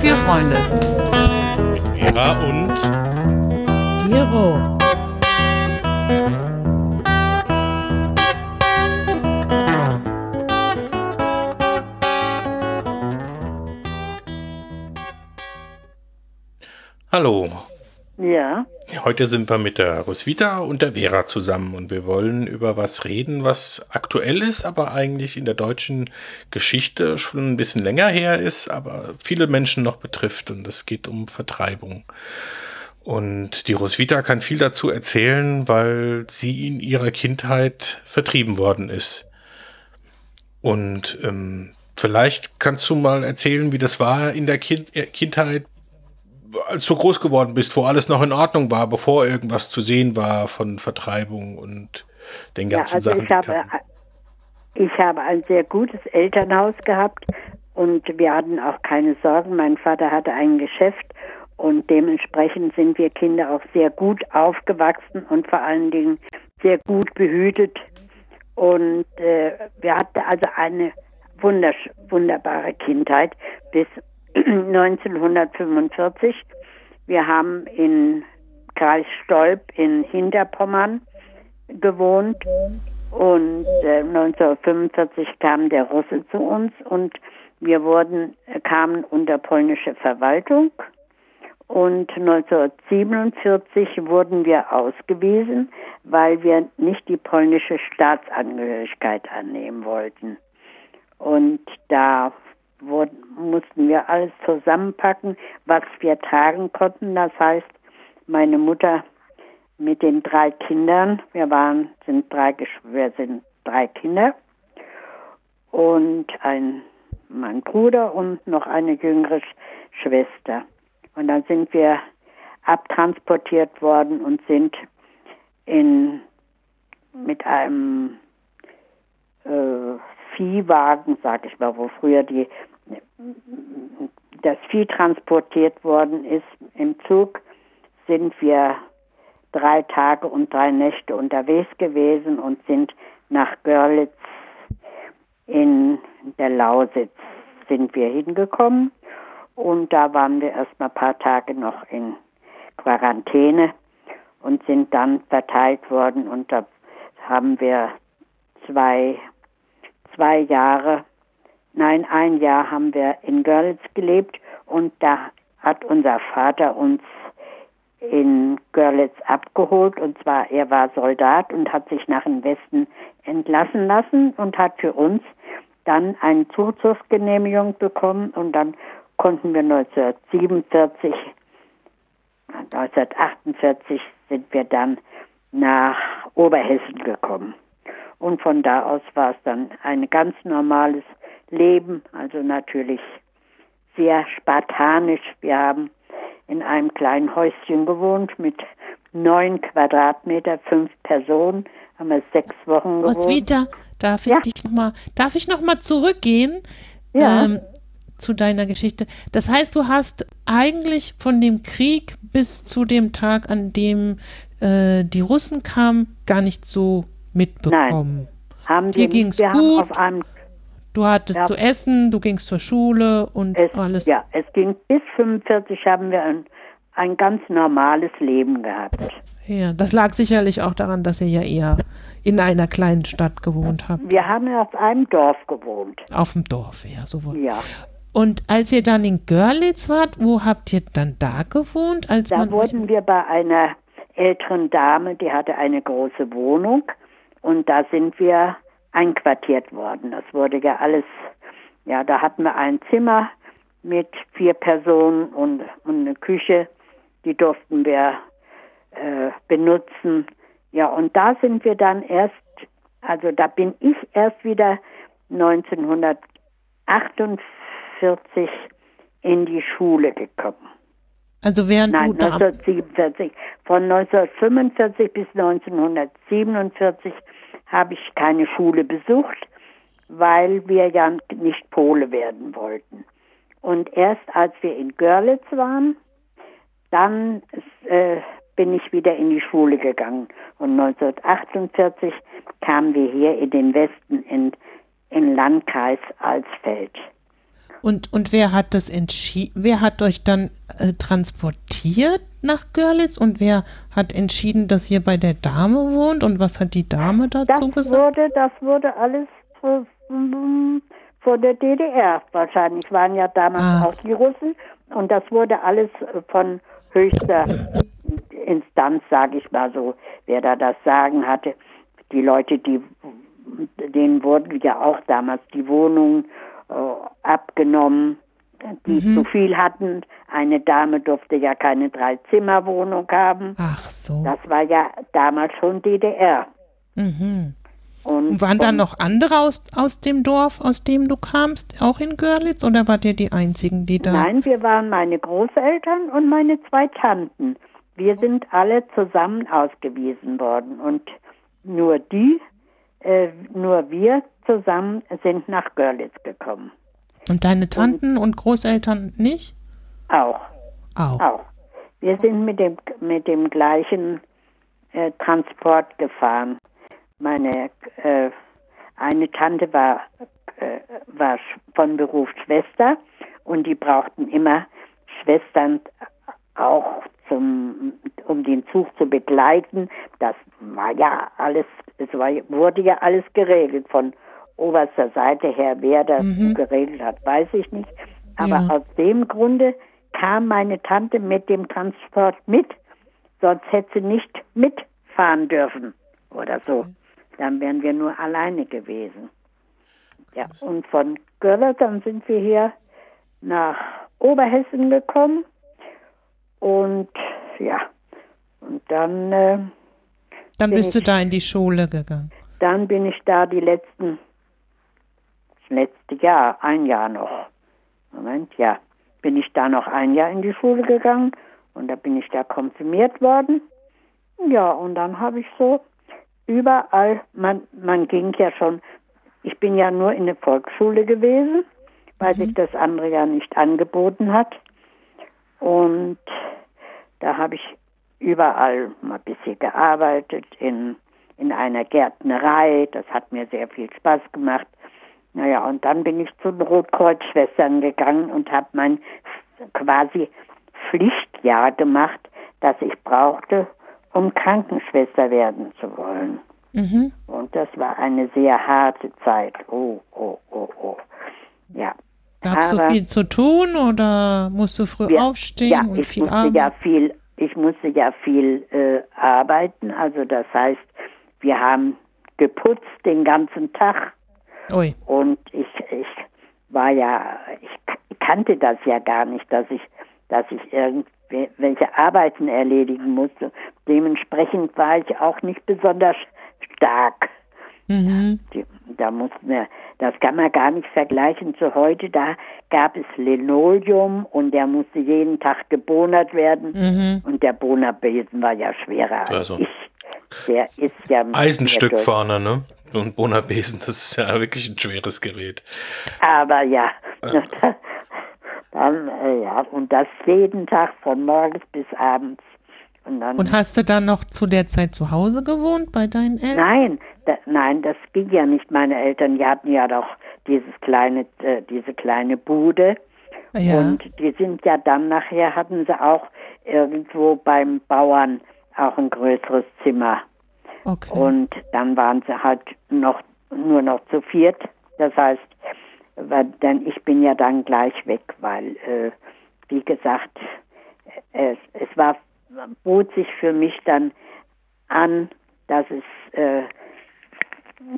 für Freunde. Heute sind wir mit der Roswitha und der Vera zusammen und wir wollen über was reden, was aktuell ist, aber eigentlich in der deutschen Geschichte schon ein bisschen länger her ist, aber viele Menschen noch betrifft und es geht um Vertreibung. Und die Roswitha kann viel dazu erzählen, weil sie in ihrer Kindheit vertrieben worden ist. Und ähm, vielleicht kannst du mal erzählen, wie das war in der kind äh, Kindheit, als du groß geworden bist, wo alles noch in Ordnung war, bevor irgendwas zu sehen war von Vertreibung und den ja ganzen also Sachen. ich habe, ich habe ein sehr gutes Elternhaus gehabt und wir hatten auch keine Sorgen. Mein Vater hatte ein Geschäft und dementsprechend sind wir Kinder auch sehr gut aufgewachsen und vor allen Dingen sehr gut behütet. Und äh, wir hatten also eine wundersch wunderbare Kindheit bis 1945. Wir haben in Kreis Stolp in Hinterpommern gewohnt und äh, 1945 kam der Russe zu uns und wir wurden äh, kamen unter polnische Verwaltung und 1947 wurden wir ausgewiesen, weil wir nicht die polnische Staatsangehörigkeit annehmen wollten. Und da wurden, mussten wir alles zusammenpacken, was wir tragen konnten. Das heißt, meine Mutter mit den drei Kindern, wir waren, sind drei, wir sind drei Kinder und ein, mein Bruder und noch eine jüngere Sch- Schwester. Und dann sind wir abtransportiert worden und sind in, mit einem äh, Viehwagen, sag ich mal, wo früher die, das Vieh transportiert worden ist, im Zug sind wir drei Tage und drei Nächte unterwegs gewesen und sind nach Görlitz in der Lausitz sind wir hingekommen. Und da waren wir erst mal ein paar Tage noch in Quarantäne und sind dann verteilt worden und da haben wir zwei, zwei Jahre, nein, ein Jahr haben wir in Görlitz gelebt und da hat unser Vater uns in Görlitz abgeholt. Und zwar er war Soldat und hat sich nach dem Westen entlassen lassen und hat für uns dann eine Zuzugsgenehmigung bekommen. Und dann konnten wir 1947, 1948 sind wir dann nach Oberhessen gekommen. Und von da aus war es dann ein ganz normales Leben, also natürlich sehr spartanisch. Wir haben in einem kleinen Häuschen gewohnt mit neun Quadratmeter, fünf Personen, haben wir sechs Wochen gewohnt. Roswitha, darf ich Ja. dich noch mal, darf ich noch mal zurückgehen Ja. ähm, zu deiner Geschichte? Das heißt, du hast eigentlich von dem Krieg bis zu dem Tag, an dem äh, die Russen kamen, gar nicht so mitbekommen. haben Dir wir, ging's wir gut. Du hattest Ja. zu essen, du gingst zur Schule und Es, alles. Ja, es ging bis 45 haben wir ein, ein ganz normales Leben gehabt. Ja, das lag sicherlich auch daran, dass ihr ja eher in einer kleinen Stadt gewohnt habt. Wir haben auf einem Dorf gewohnt. Auf dem Dorf, ja, sowohl. Ja, Und als ihr dann in Görlitz wart, wo habt ihr dann da gewohnt? Als da wurden wir bei einer älteren Dame, die hatte eine große Wohnung und da sind wir einquartiert worden. Das wurde ja alles, ja, da hatten wir ein Zimmer mit vier Personen und, und eine Küche, die durften wir äh, benutzen. Ja, und da sind wir dann erst, also da bin ich erst wieder 1948 in die Schule gekommen. also während Nein, du da 1947. Von 1945 bis 1947 habe ich keine Schule besucht, weil wir ja nicht Pole werden wollten. Und erst als wir in Görlitz waren, dann äh, bin ich wieder in die Schule gegangen. Und 1948 kamen wir hier in den Westen, in, in Landkreis Alsfeld. Und, und wer hat das entschieden? Wer hat euch dann äh, transportiert nach Görlitz und wer hat entschieden, dass ihr bei der Dame wohnt und was hat die Dame dazu Das gesagt? wurde, das wurde alles vor, vor der DDR wahrscheinlich, waren ja damals Ah. auch die Russen und das wurde alles von höchster Instanz, sage ich mal so, wer da das Sagen hatte. Die Leute, die denen wurden ja auch damals die Wohnungen äh, abgenommen, die zu viel hatten. Eine Dame durfte ja keine Drei-Zimmer-Wohnung haben. Ach so. Das war ja damals schon DDR. Mhm. Und Und waren da noch andere aus, aus dem Dorf, aus dem du kamst, auch in Görlitz oder wart ihr die einzigen, die da? Nein, wir waren meine Großeltern und meine zwei Tanten. Wir sind alle zusammen ausgewiesen worden und nur die, äh, nur wir zusammen sind nach Görlitz gekommen. Und deine Tanten und Großeltern nicht? Auch, Auch. auch. Wir sind mit dem mit dem gleichen äh, Transport gefahren. Meine äh, eine Tante war äh, war von Beruf Schwester und die brauchten immer Schwestern auch zum um den Zug zu begleiten. Das war ja alles, es war, wurde ja alles geregelt von oberster Seite her. Wer das geregelt hat, weiß ich nicht. Aber Ja. aus dem Grunde kam meine Tante mit dem Transport mit, sonst hätte sie nicht mitfahren dürfen oder so. Dann wären wir nur alleine gewesen. Ja, und von Görlitz dann sind wir hier nach Oberhessen gekommen und ja, und dann, äh, Dann bist du ich- da in die Schule gegangen. dann bin ich da die letzten, das letzte Jahr, ein Jahr noch. Moment, ja, bin ich da noch ein Jahr in die Schule gegangen und da bin ich da konfirmiert worden. Ja, und dann habe ich so überall, man, man ging ja schon, ich bin ja nur in der Volksschule gewesen, weil sich das andere ja nicht angeboten hat. Und da habe ich überall mal ein bisschen gearbeitet, in, in einer Gärtnerei. Das hat mir sehr viel Spaß gemacht. Naja, und dann bin ich zu den Rotkreuzschwestern gegangen und habe mein quasi Pflichtjahr gemacht, das ich brauchte, um Krankenschwester werden zu wollen. Mhm. Und das war eine sehr harte Zeit. Oh, oh, oh, oh. Ja. Gab es so viel zu tun oder musst du früh Ja, aufstehen ja, und ich viel musste arbeiten? ja viel, ich musste ja viel äh, arbeiten. Also das heißt, wir haben geputzt den ganzen Tag Ui. und ich, ich war ja, ich kannte das ja gar nicht, dass ich, dass ich irgendwelche Arbeiten erledigen musste. Dementsprechend war ich auch nicht besonders stark. Mhm. Die, da mussten wir, das kann man gar nicht vergleichen zu heute. Da gab es Linoleum und der musste jeden Tag gebonert werden. Mhm. Und der Bohnerbesen war ja schwerer als Also. ich. Der ist ja. Eisenstückfahner, ne? So ein Bonabesen, das ist ja wirklich ein schweres Gerät. Aber ja, dann, äh, ja, und das jeden Tag von morgens bis abends. Und dann, Und hast du dann noch zu der Zeit zu Hause gewohnt bei deinen Eltern? nein, da, nein, das ging ja nicht. Meine Eltern, die hatten ja doch dieses kleine, äh, diese kleine Bude. Ja. Und die sind ja dann nachher, hatten sie auch irgendwo beim Bauern auch ein größeres Zimmer. okay. Und dann waren sie halt noch nur noch zu viert. Das heißt, weil, denn ich bin ja dann gleich weg, weil, äh, wie gesagt, es, es war, bot sich für mich dann an, dass es, äh,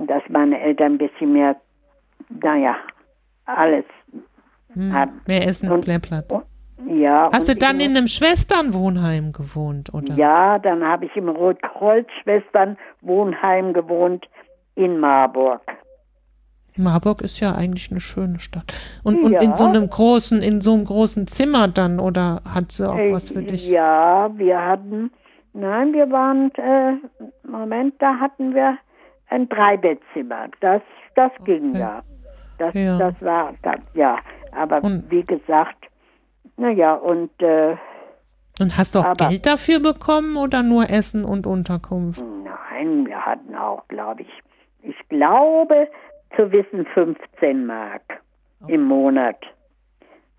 dass meine Eltern ein bisschen mehr, naja, alles haben. Mehr Essen und mehr Platz. Ja. Hast du dann in einem Schwesternwohnheim gewohnt, oder? Ja, dann habe ich im Rotkreuz-Schwestern-Wohnheim gewohnt in Marburg. Marburg ist ja eigentlich eine schöne Stadt. Und, und Ja. in so einem großen, in so einem großen Zimmer dann, oder hat sie auch was für dich? Äh, Ja, wir hatten, nein, wir waren, äh, Moment, da hatten wir ein Dreibettzimmer. Das, das ging ja. Das, Ja. das war, das, ja. Aber Und- wie gesagt, naja, und äh, Und hast du auch aber- Geld dafür bekommen oder nur Essen und Unterkunft? nein, wir hatten auch, glaube ich, ich glaube zu wissen 15 Mark im Monat.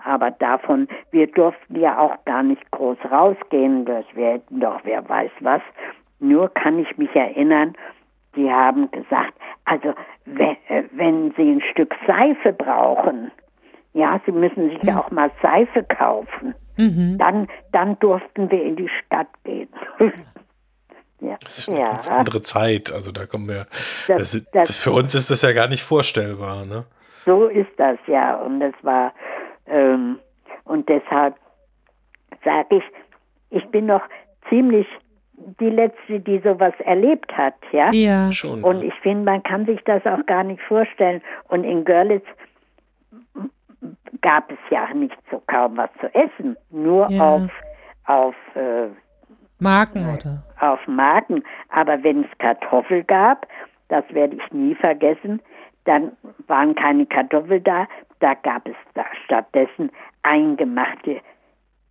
Aber davon, wir durften ja auch gar nicht groß rausgehen, dass wir hätten doch wer weiß was. Nur kann ich mich erinnern, die haben gesagt, also wenn, äh, wenn Sie ein Stück Seife brauchen, ja, Sie müssen sich ja auch mal Seife kaufen, dann, dann durften wir in die Stadt gehen. ja. Das ist eine ja. ganz andere Zeit. Also da kommen wir. Das- Das, das- das, für uns ist das ja gar nicht vorstellbar, ne? So ist das ja. Und es war, ähm, und deshalb sage ich, ich bin noch ziemlich die Letzte, die sowas erlebt hat, ja. Ja. Schon. Und ich finde, man kann sich das auch gar nicht vorstellen. Und in Görlitz gab es ja nicht so kaum was zu essen, nur Ja. auf, auf, äh, Marken oder? auf Marken. Aber wenn es Kartoffel gab, das werde ich nie vergessen, dann waren keine Kartoffeln da, da gab es da stattdessen eingemachte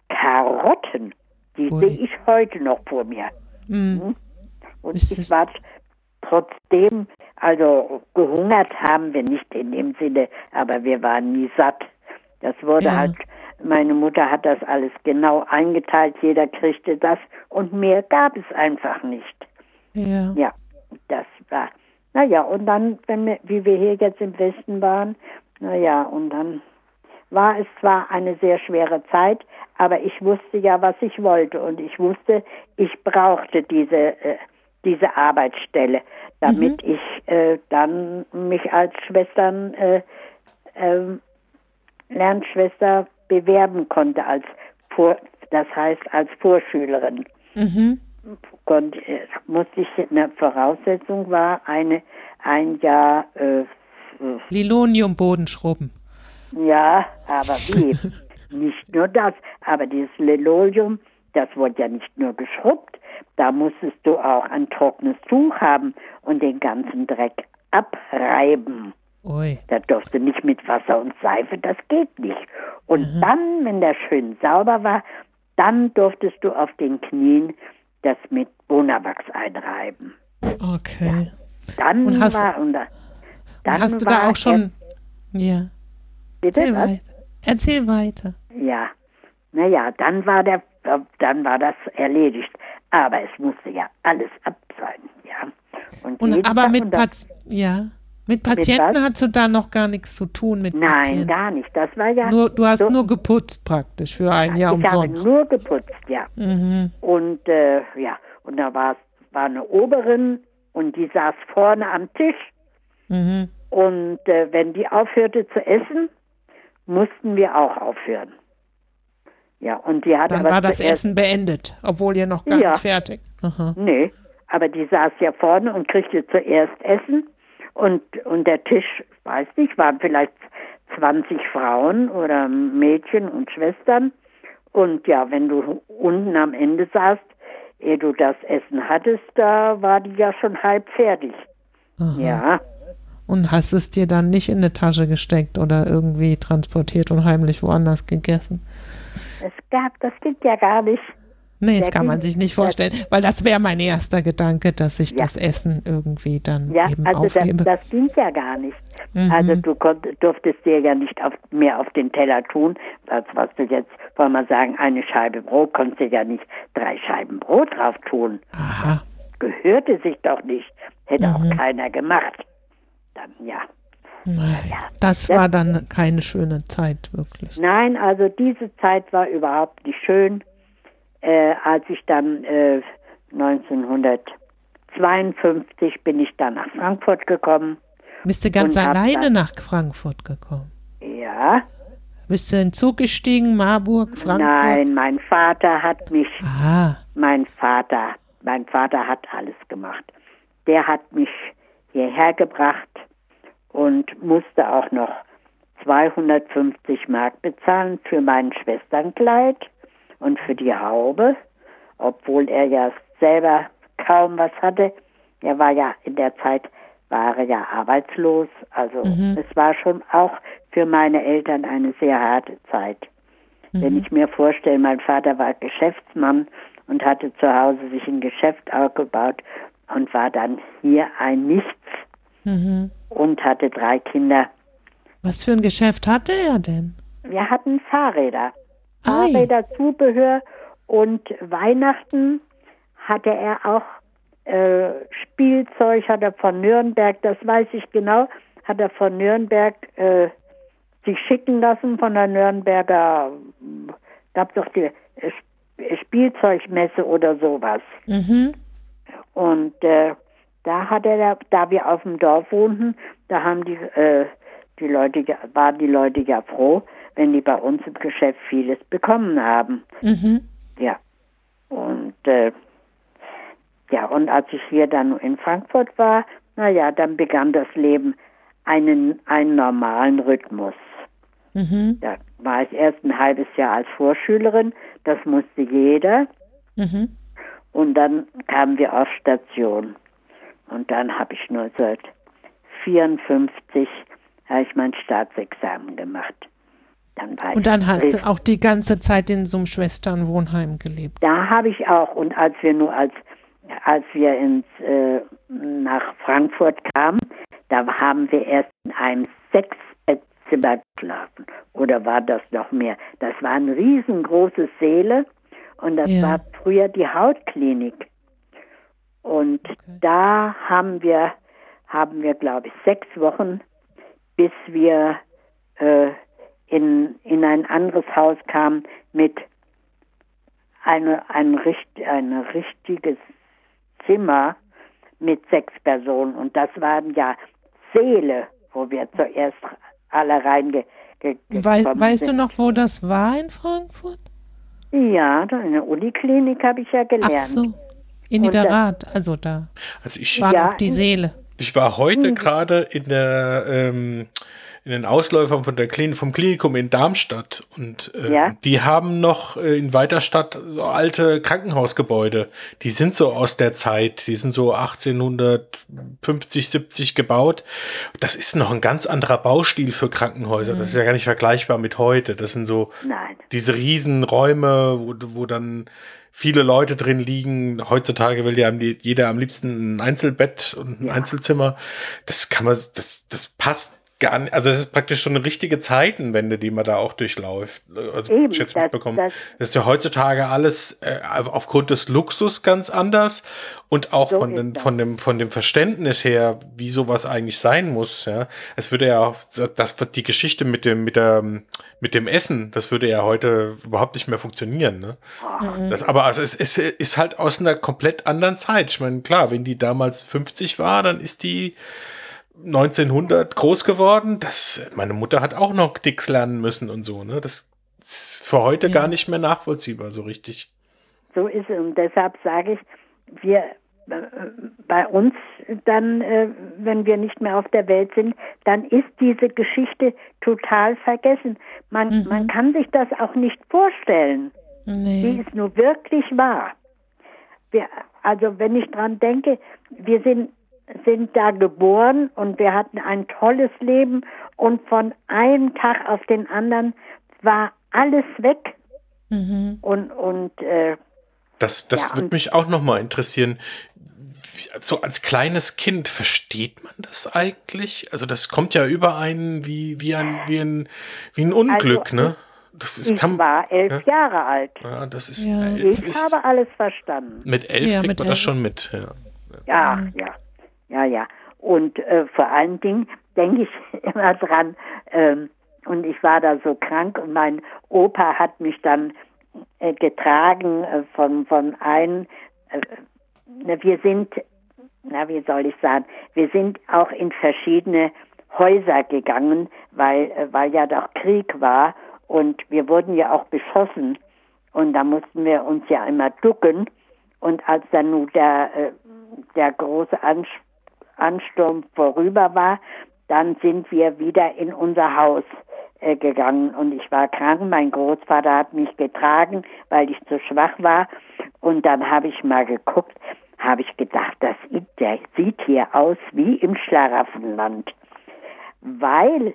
Karotten. Die Ui. sehe ich heute noch vor mir. Mhm. Und Ist ich war trotzdem, also gehungert haben wir nicht in dem Sinne, aber wir waren nie satt. Das wurde Ja. halt, meine Mutter hat das alles genau eingeteilt, jeder kriegte das und mehr gab es einfach nicht. Ja. Ja, das war, naja, und dann, wenn wir, wie wir hier jetzt im Westen waren, naja, und dann war es zwar eine sehr schwere Zeit, aber ich wusste ja, was ich wollte und ich wusste, ich brauchte diese, äh, diese Arbeitsstelle, damit ich äh, dann mich als Schwestern, äh, ähm, Lernschwester bewerben konnte, als Vor das heißt als Vorschülerin Mhm. konnte, äh, musste ich, eine Voraussetzung war eine, ein Jahr, äh, Liloniumboden schrubben. Ja, aber wie? nicht nur das, aber dieses Linoleum, das wurde ja nicht nur geschrubbt, da musstest du auch ein trockenes Tuch haben und den ganzen Dreck abreiben. Ui. Da durfte nicht mit Wasser und Seife, das geht nicht. Und dann, wenn der schön sauber war, dann durftest du auf den Knien das mit Bonawachs einreiben. Okay. Dann Und hast- war und da, dann Hast du da auch schon. Ja. Bitte, Erzähl was? weiter. Erzähl weiter. Ja, naja, dann war der, dann war das erledigt. Aber es musste ja alles ab sein, ja. Und, Und aber Tag mit Pat ja. Mit Patienten was? hast du da noch gar nichts zu tun mit Nein, Patienten. gar nicht. Das war ja Nur, du hast so, nur geputzt praktisch für ein Jahr ich habe umsonst. nur geputzt, ja. Mhm. Und äh, ja, und da war war eine Oberin und die saß vorne am Tisch. Mhm. Und äh, wenn die aufhörte zu essen, mussten wir auch aufhören. Ja, und die hatte Dann aber war das Essen beendet, obwohl ihr noch gar Ja. nicht fertig. Aha. Nee, aber die saß ja vorne und kriegte zuerst Essen und, und der Tisch, weiß nicht, waren vielleicht 20 Frauen oder Mädchen und Schwestern. Und ja, wenn du unten am Ende saßt, ehe du das Essen hattest, da war die ja schon halb fertig. Ja, Und hast es dir dann nicht in eine Tasche gesteckt oder irgendwie transportiert und heimlich woanders gegessen? es gab, das geht ja gar nicht. Nee, das kann man sich nicht vorstellen, weil das wäre mein erster Gedanke, dass ich Ja. das Essen irgendwie dann Ja, eben also das, aufhebe. das ging ja gar nicht. Mhm. Also du konnt, durftest dir ja nicht auf, mehr auf den Teller tun, als was du jetzt, wollen wir sagen, eine Scheibe Brot, konntest du ja nicht drei Scheiben Brot drauf tun. Aha. Gehörte sich doch nicht. Hätte Mhm. auch keiner gemacht. Dann ja. Naja, das war dann keine schöne Zeit, wirklich. Nein, also diese Zeit war überhaupt nicht schön. Äh, als ich dann äh, 1952 bin ich dann nach Frankfurt gekommen. Bist du ganz alleine nach Frankfurt gekommen? Ja, Bist du in den Zug gestiegen, Marburg, Frankfurt? nein, mein Vater hat mich Ah, Mein Vater, mein Vater hat alles gemacht. Der hat mich hierher gebracht und musste auch noch 250 Mark bezahlen für mein Schwesternkleid und für die Haube, obwohl er ja selber kaum was hatte. Er war ja in der Zeit war er ja arbeitslos. Also es war schon auch für meine Eltern eine sehr harte Zeit. Wenn ich mir vorstelle, mein Vater war Geschäftsmann und hatte zu Hause sich ein Geschäft aufgebaut und war dann hier ein Nichts. Mhm. und hatte drei Kinder. Was für ein Geschäft hatte er denn? Wir hatten Fahrräder, Ei. Fahrräder, Zubehör und Weihnachten hatte er auch äh, Spielzeug, hat er von Nürnberg, das weiß ich genau, hat er von Nürnberg äh, sich schicken lassen, von der Nürnberger, gab doch die äh, Sp- Spielzeugmesse oder sowas. Mhm. Und äh, da hat er, da, wir auf dem Dorf wohnten, da haben die, äh, die Leute, waren die Leute ja froh, wenn die bei uns im Geschäft vieles bekommen haben. Mhm. Ja. Und äh, ja, und als ich hier dann in Frankfurt war, naja, dann begann das Leben einen, einen normalen Rhythmus. Mhm. Da war ich erst ein halbes Jahr als Vorschülerin, das musste jeder. Mhm. Und dann kamen wir auf Station. Und dann habe ich 1954 habe ich mein Staatsexamen gemacht. Dann war Und dann hast du auch die ganze Zeit in so einem Schwesternwohnheim gelebt. Da habe ich auch und als wir nur als als wir ins äh, nach Frankfurt kamen, da haben wir erst in einem Sechsbettzimmer geschlafen oder war das noch mehr? Das waren riesengroße Säle und das Ja. war früher die Hautklinik. Und da haben wir haben wir glaube ich sechs Wochen, bis wir äh, in in ein anderes Haus kamen mit eine, ein, richt- ein richtiges Zimmer mit sechs Personen. Und das waren ja Säle, wo wir zuerst alle reinge ge Wei gekommen weißt du sind. noch, wo das war in Frankfurt? Ja, da in der Uniklinik habe ich ja gelernt. Ach so, in Niederrad, also da Also ich, waren Ja, auch die Seele. ich war heute gerade in der ähm, in den Ausläufern von der Klinik, vom Klinikum in Darmstadt und äh, Ja. die haben noch äh, in Weiterstadt so alte Krankenhausgebäude. Die sind so aus der Zeit, die sind so 1850, 70 gebaut. Das ist noch ein ganz anderer Baustil für Krankenhäuser. Das ist ja gar nicht vergleichbar mit heute. Das sind so Nein. diese Riesenräume, wo, wo dann viele Leute drin liegen. Heutzutage will ja jeder am liebsten ein Einzelbett und ein Einzelzimmer. Das kann man, das, das passt gar nicht. Also es ist praktisch so eine richtige Zeitenwende, die man da auch durchläuft. Also Eben, ich jetzt das- mitbekommen. das- Das, ist ja heutzutage alles äh, aufgrund des Luxus ganz anders und auch So von, den, von dem von dem Verständnis her, wie sowas eigentlich sein muss. Ja, es würde ja auch, das wird die Geschichte mit dem mit der mit dem Essen, das würde ja heute überhaupt nicht mehr funktionieren. Ne? Das, aber also es, es ist halt aus einer komplett anderen Zeit. Ich meine, klar, wenn die damals 50 war, dann ist die 1900 groß geworden. Das, meine Mutter hat auch noch Dicks lernen müssen und so. Ne? Das ist für heute Ja. gar nicht mehr nachvollziehbar, so richtig. So ist es. Und deshalb sage ich, wir äh, bei uns dann, äh, wenn wir nicht mehr auf der Welt sind, dann ist diese Geschichte total vergessen. Man, man kann sich das auch nicht vorstellen. Die Nee. ist nur wirklich wahr. Wir, also wenn ich dran denke, wir sind, sind da geboren und wir hatten ein tolles Leben und von einem Tag auf den anderen war alles weg. Mhm. Und, und äh, Das, das Ja, würde mich auch noch mal interessieren. So als kleines Kind versteht man das eigentlich? Also das kommt ja über einen wie, wie, ein, wie, ein, wie ein Unglück, Also, ne? Das ist, ich kann, war elf ja. Jahre alt. ja, das ist, Ja. elf Ich ist habe alles verstanden. mit elf Ja, kriegt mit man das elf. schon mit. Ja. Ja, ja, ja, ja. Und äh, vor allen Dingen denke ich immer dran, ähm, und ich war da so krank und mein Opa hat mich dann äh, getragen äh, von, von einem, äh, wir sind, na, wie soll ich sagen, wir sind auch in verschiedene Häuser gegangen, weil, äh, weil ja doch Krieg war und wir wurden ja auch beschossen und da mussten wir uns ja immer ducken und als dann nun der, äh, der große Ans Ansturm vorüber war, dann sind wir wieder in unser Haus äh, gegangen und ich war krank. Mein Großvater hat mich getragen, weil ich zu schwach war. Und dann habe ich mal geguckt, habe ich gedacht, das sieht, hier aus wie im Schlaraffenland, weil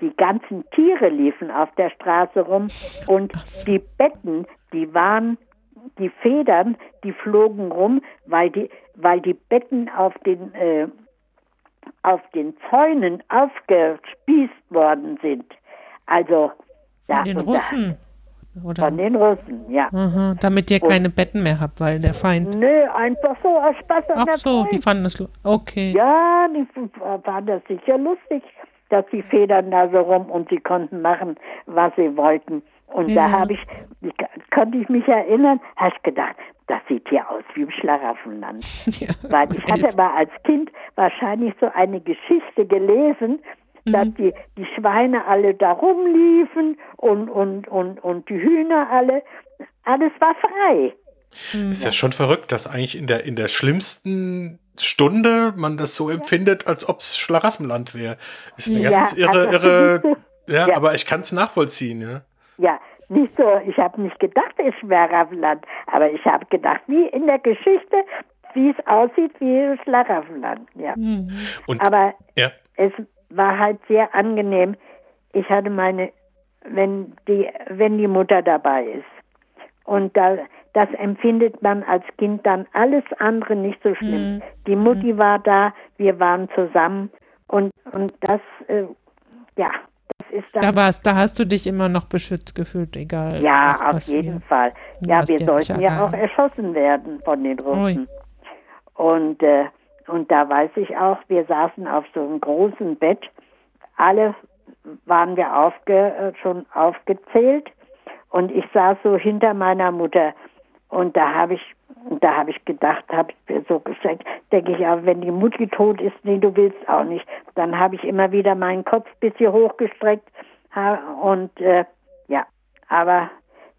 die ganzen Tiere liefen auf der Straße rum und die Betten, die waren die Federn, die flogen rum, weil die, weil die Betten auf den, äh, auf den Zäunen aufgespießt worden sind. Also da Von den und Russen. Oder? Von den Russen, ja. Aha, damit ihr keine Betten mehr habt, weil der Feind. Nö, einfach so aus Spaß an Ach der so, die Freude. fanden das. Okay. Ja, die waren das sicher lustig, dass die Federn da so rum und sie konnten machen, was sie wollten. Und da Ja. habe ich, ich, konnte ich mich erinnern, habe ich gedacht, das sieht hier aus wie im Schlaraffenland. Ja, Weil ich hatte mal als Kind wahrscheinlich so eine Geschichte gelesen, dass die, die Schweine alle da rumliefen und, und, und, und die Hühner alle. Alles war frei. Ist ja schon verrückt, dass eigentlich in der, in der schlimmsten Stunde man das so empfindet, als ob es Schlaraffenland wäre. Ist eine Ja, ganz irre, also- irre. Ja, Ja. aber ich kann es nachvollziehen, ja. Ja, nicht so, ich habe nicht gedacht, es wäre Schlaraffenland, aber ich habe gedacht, wie in der Geschichte, wie es aussieht wie Schlaraffenland. Ja. Und Aber ja, es war halt sehr angenehm. Ich hatte meine, wenn die, wenn die Mutter dabei ist. Und da, das empfindet man als Kind dann alles andere nicht so schlimm. Die Mutti war da, wir waren zusammen und, und das, äh, ja. Da war's, da hast du dich immer noch beschützt gefühlt, egal. Ja, was auf passiert. jeden Fall. Du Ja, warst wir ja sollten ja auch erschossen werden von den Russen. Und, äh, und da weiß ich auch, wir saßen auf so einem großen Bett. Alle waren wir aufge, äh, schon aufgezählt. Und ich saß so hinter meiner Mutter. Und da habe ich, da habe ich gedacht, habe ich mir so gesagt, denke ich, ja, wenn die Mutti tot ist, nee, du willst auch nicht. Dann habe ich immer wieder meinen Kopf ein bisschen hochgestreckt. Und äh, ja, aber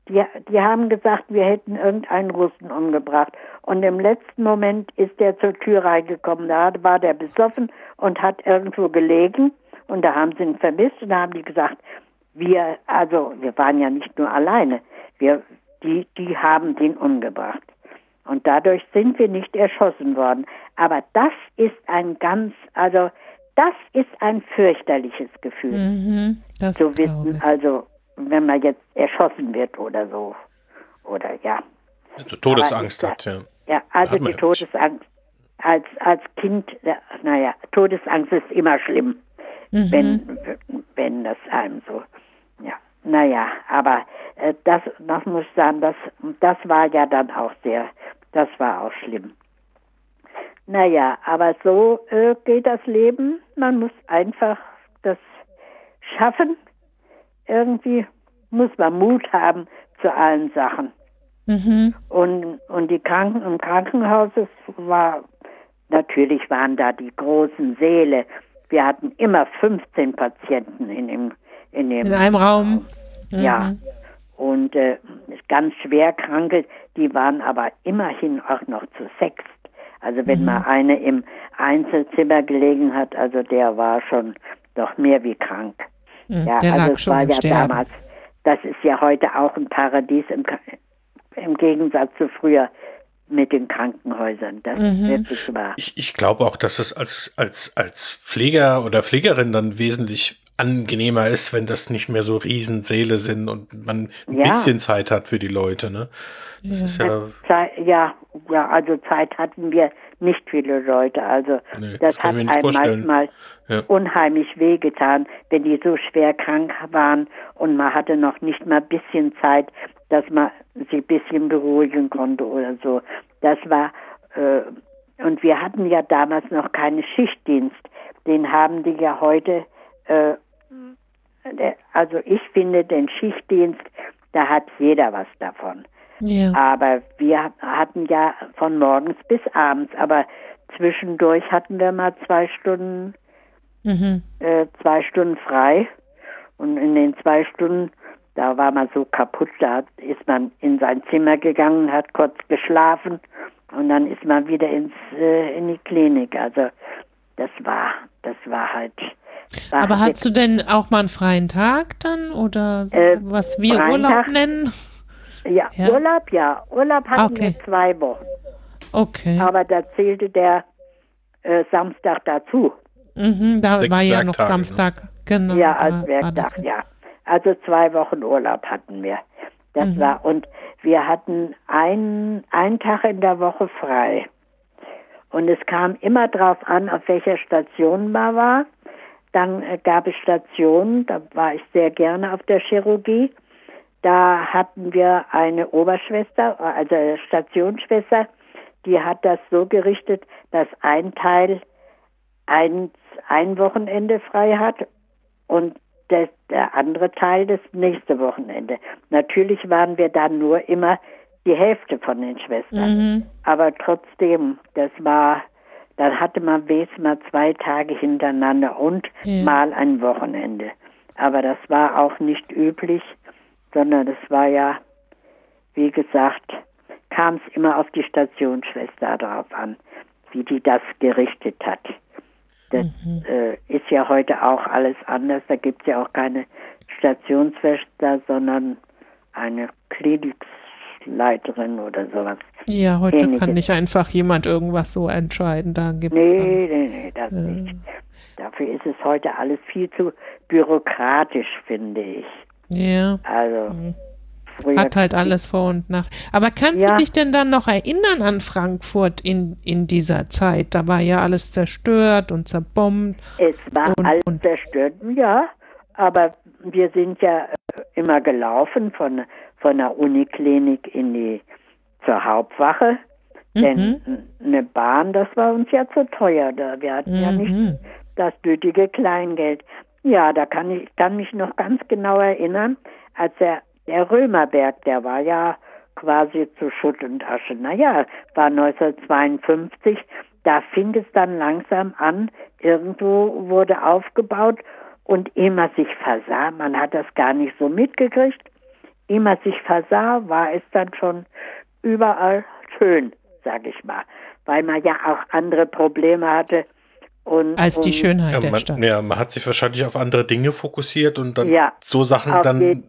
die, die haben gesagt, wir hätten irgendeinen Russen umgebracht. Und im letzten Moment ist der zur Tür reingekommen. Da war der besoffen und hat irgendwo gelegen. Und da haben sie ihn vermisst. Und da haben die gesagt, wir, also wir waren ja nicht nur alleine. Wir, die, die haben den umgebracht. Und dadurch sind wir nicht erschossen worden. Aber das ist ein ganz, also das ist ein fürchterliches Gefühl Mhm, zu wissen, also wenn man jetzt erschossen wird oder so. Oder ja. also Todesangst hat, ja. Ja, also Hat die. Todesangst als, als Kind, ja, naja, Todesangst ist immer schlimm, Mhm. wenn, wenn das einem so, ja, naja, aber äh, das, das muss ich sagen, das, das war ja dann auch sehr, das war auch schlimm. Naja, aber so äh, geht das Leben. Man muss einfach das schaffen. Irgendwie muss man Mut haben zu allen Sachen. Mhm. Und, und die Kranken im Krankenhaus, war, natürlich waren da die großen Säle. Wir hatten immer 15 Patienten in dem, in dem In einem Raum. ja. Mhm. Und äh, ganz schwer Kranke, die waren aber immerhin auch noch zu sechst. Also Mhm. wenn mal eine im Einzelzimmer gelegen hat, also der war schon doch mehr wie krank. Mhm, Ja, der also lag es schon war im ja Sterben. damals, das ist ja heute auch ein Paradies im, im Gegensatz zu früher mit den Krankenhäusern. Das Mhm. ist wirklich wahr. Ich, ich glaube auch, dass es als, als, als Pfleger oder Pflegerin dann wesentlich angenehmer ist, wenn das nicht mehr so Riesensäle sind und man ein Ja. bisschen Zeit hat für die Leute, ne? Das ist ja, Zeit, ja, ja, also Zeit hatten wir nicht viele Leute. Also Nee, das, das hat einem vorstellen. manchmal Ja. unheimlich wehgetan, wenn die so schwer krank waren und man hatte noch nicht mal ein bisschen Zeit, dass man sich ein bisschen beruhigen konnte oder so. Das war äh, und wir hatten ja damals noch keinen Schichtdienst. Den haben die ja heute. Äh, also ich finde den Schichtdienst, da hat jeder was davon. Ja. Aber wir hatten ja von morgens bis abends, aber zwischendurch hatten wir mal zwei Stunden, Mhm. äh, zwei Stunden frei. Und in den zwei Stunden, da war man so kaputt, da ist man in sein Zimmer gegangen, hat kurz geschlafen und dann ist man wieder ins, äh, in die Klinik. Also das war, das war halt. Aber hast du denn auch mal einen freien Tag dann oder so, Äh, was wir Urlaub Tag? nennen? ja, Ja. Urlaub, ja. Urlaub hatten Okay. wir zwei Wochen. Okay. Aber da zählte der äh, Samstag dazu. Mhm, da Sechs war ja noch ne? Samstag. Genau. Ja, als war Werktag, ja. Also zwei Wochen Urlaub hatten wir. Das war, und wir hatten einen, einen Tag in der Woche frei. Und es kam immer darauf an, auf welcher Station man war. Dann äh, gab es Stationen, da war ich sehr gerne auf der Chirurgie. Da hatten wir eine Oberschwester, also Stationsschwester, die hat das so gerichtet, dass ein Teil ein, ein Wochenende frei hat und der, der andere Teil das nächste Wochenende. Natürlich waren wir dann nur immer die Hälfte von den Schwestern. Mhm. Aber trotzdem, das war, dann hatte man wenigstens mal zwei Tage hintereinander und Ja. mal ein Wochenende. Aber das war auch nicht üblich, sondern das war ja, wie gesagt, kam es immer auf die Stationsschwester drauf an, wie die das gerichtet hat. Das äh, ist ja heute auch alles anders. Da gibt es ja auch keine Stationsschwester, sondern eine Klinikleiterin oder sowas. Ja, heute Ähnliches. kann nicht einfach jemand irgendwas so entscheiden. Da gibt's Nee, nee, nee, das nicht. Dafür ist es heute alles viel zu bürokratisch, finde ich. dann, ja, Also, früher hat halt alles Vor- und Nach. Aber kannst Ja. du dich denn dann noch erinnern an Frankfurt in, in dieser Zeit? Da war ja alles zerstört und zerbombt. Es war Und- alles und- zerstört, ja, aber wir sind ja äh, immer gelaufen von, von der Uniklinik in die zur Hauptwache. Denn Mhm. eine Bahn, das war uns ja zu teuer. Da. Wir hatten ja nicht Mhm. das nötige Kleingeld. Ja, da kann ich kann mich noch ganz genau erinnern, als der, der Römerberg, der war ja quasi zu Schutt und Asche. Naja, war 1952, da fing es dann langsam an, irgendwo wurde aufgebaut und ehe man sich versah, man hat das gar nicht so mitgekriegt, man sich versah, war es dann schon überall schön, sag ich mal, weil man ja auch andere Probleme hatte. Und, Als die Schönheit Ja der man, Stadt. ja, man hat sich wahrscheinlich auf andere Dinge fokussiert und dann Ja, so Sachen dann. jeden-